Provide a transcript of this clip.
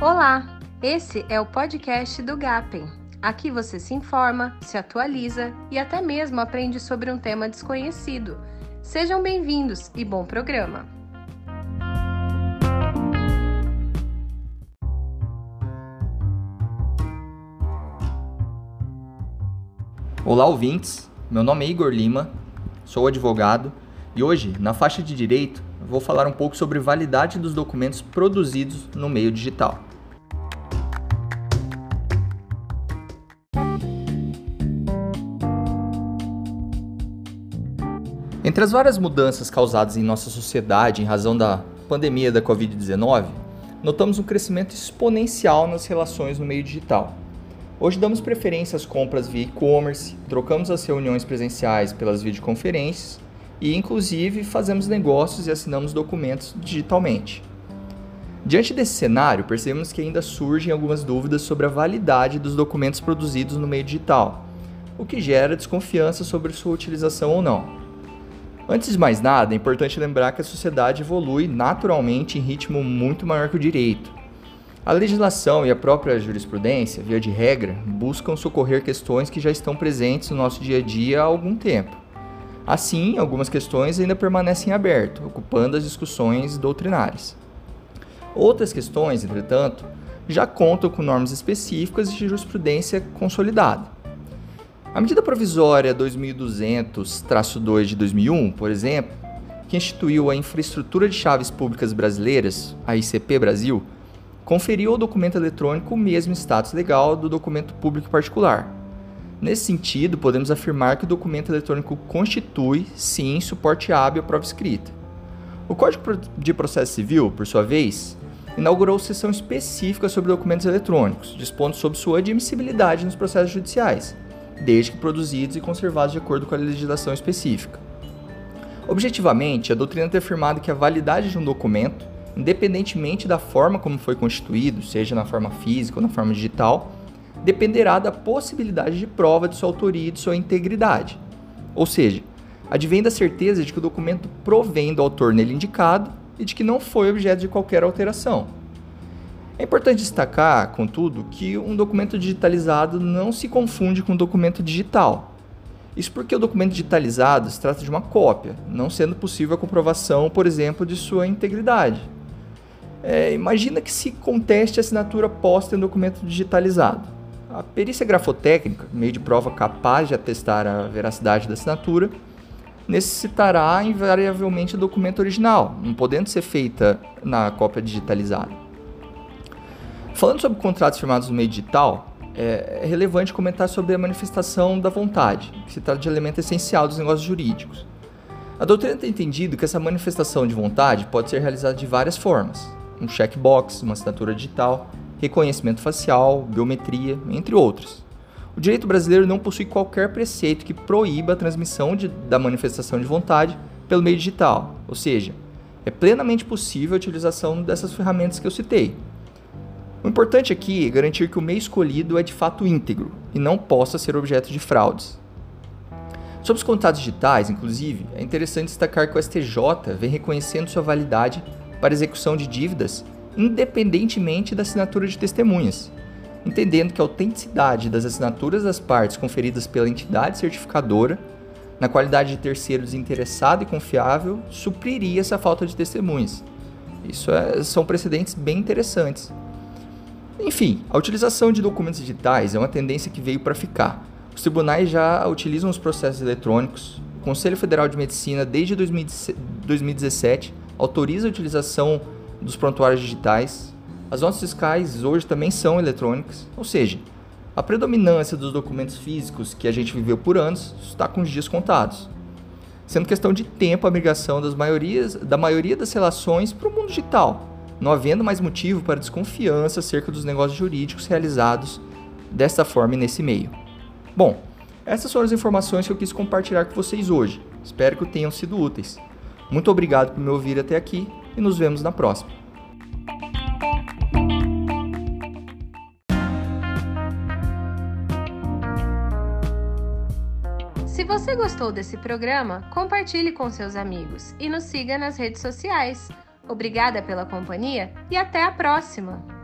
Olá, esse é o podcast do GAPEN. Aqui você se informa, se atualiza e até mesmo aprende sobre um tema desconhecido. Sejam bem-vindos e bom programa! Olá, ouvintes. Meu nome é Igor Lima, sou advogado e hoje, na faixa de direito, vou falar um pouco sobre validade dos documentos produzidos no meio digital. Entre as várias mudanças causadas em nossa sociedade em razão da pandemia da Covid-19, notamos um crescimento exponencial nas relações no meio digital. Hoje damos preferência às compras via e-commerce, trocamos as reuniões presenciais pelas videoconferências e, inclusive, fazemos negócios e assinamos documentos digitalmente. Diante desse cenário, percebemos que ainda surgem algumas dúvidas sobre a validade dos documentos produzidos no meio digital, o que gera desconfiança sobre sua utilização ou não. Antes de mais nada, é importante lembrar que a sociedade evolui naturalmente em ritmo muito maior que o direito. A legislação e a própria jurisprudência, via de regra, buscam socorrer questões que já estão presentes no nosso dia a dia há algum tempo. Assim, algumas questões ainda permanecem abertas, ocupando as discussões doutrinárias. Outras questões, entretanto, já contam com normas específicas de jurisprudência consolidada. A medida provisória 2200-2 de 2001, por exemplo, que instituiu a Infraestrutura de Chaves Públicas Brasileiras, a ICP Brasil, conferiu ao documento eletrônico o mesmo status legal do documento público particular, Nesse sentido, podemos afirmar que o documento eletrônico constitui, sim, suporte hábil à prova escrita. O Código de Processo Civil, por sua vez, inaugurou sessão específica sobre documentos eletrônicos, dispondo sobre sua admissibilidade nos processos judiciais, desde que produzidos e conservados de acordo com a legislação específica. Objetivamente, a doutrina tem afirmado que a validade de um documento, independentemente da forma como foi constituído, seja na forma física ou na forma digital, dependerá da possibilidade de prova de sua autoria e de sua integridade. Ou seja, advém da certeza de que o documento provém do autor nele indicado e de que não foi objeto de qualquer alteração. É importante destacar, contudo, que um documento digitalizado não se confunde com um documento digital. Isso porque o documento digitalizado se trata de uma cópia, não sendo possível a comprovação, por exemplo, de sua integridade. É, imagina que se conteste a assinatura posta em documento digitalizado. A perícia grafotécnica, meio de prova capaz de atestar a veracidade da assinatura, necessitará invariavelmente do documento original, não podendo ser feita na cópia digitalizada. Falando sobre contratos firmados no meio digital, é relevante comentar sobre a manifestação da vontade, que se trata de elemento essencial dos negócios jurídicos. A doutrina tem entendido que essa manifestação de vontade pode ser realizada de várias formas: um checkbox, uma assinatura digital, reconhecimento facial, biometria, entre outros. O direito brasileiro não possui qualquer preceito que proíba a transmissão de, da manifestação de vontade pelo meio digital, ou seja, é plenamente possível a utilização dessas ferramentas que eu citei. O importante aqui é garantir que o meio escolhido é de fato íntegro e não possa ser objeto de fraudes. Sobre os contratos digitais, inclusive, é interessante destacar que o STJ vem reconhecendo sua validade para execução de dívidas independentemente da assinatura de testemunhas, entendendo que a autenticidade das assinaturas das partes conferidas pela entidade certificadora, na qualidade de terceiro desinteressado e confiável, supriria essa falta de testemunhas. Isso é, são precedentes bem interessantes. Enfim, a utilização de documentos digitais é uma tendência que veio para ficar. Os tribunais já utilizam os processos eletrônicos. O Conselho Federal de Medicina, desde 2017, autoriza a utilização dos prontuários digitais. As notas fiscais hoje também são eletrônicas, ou seja, a predominância dos documentos físicos que a gente viveu por anos está com os dias contados, sendo questão de tempo a migração das maiorias, da maioria das relações para o mundo digital, não havendo mais motivo para desconfiança acerca dos negócios jurídicos realizados desta forma e nesse meio. Bom, essas foram as informações que eu quis compartilhar com vocês hoje. Espero que tenham sido úteis. Muito obrigado por me ouvir até aqui e nos vemos na próxima. Se você gostou desse programa, compartilhe com seus amigos e nos siga nas redes sociais. Obrigada pela companhia e até a próxima!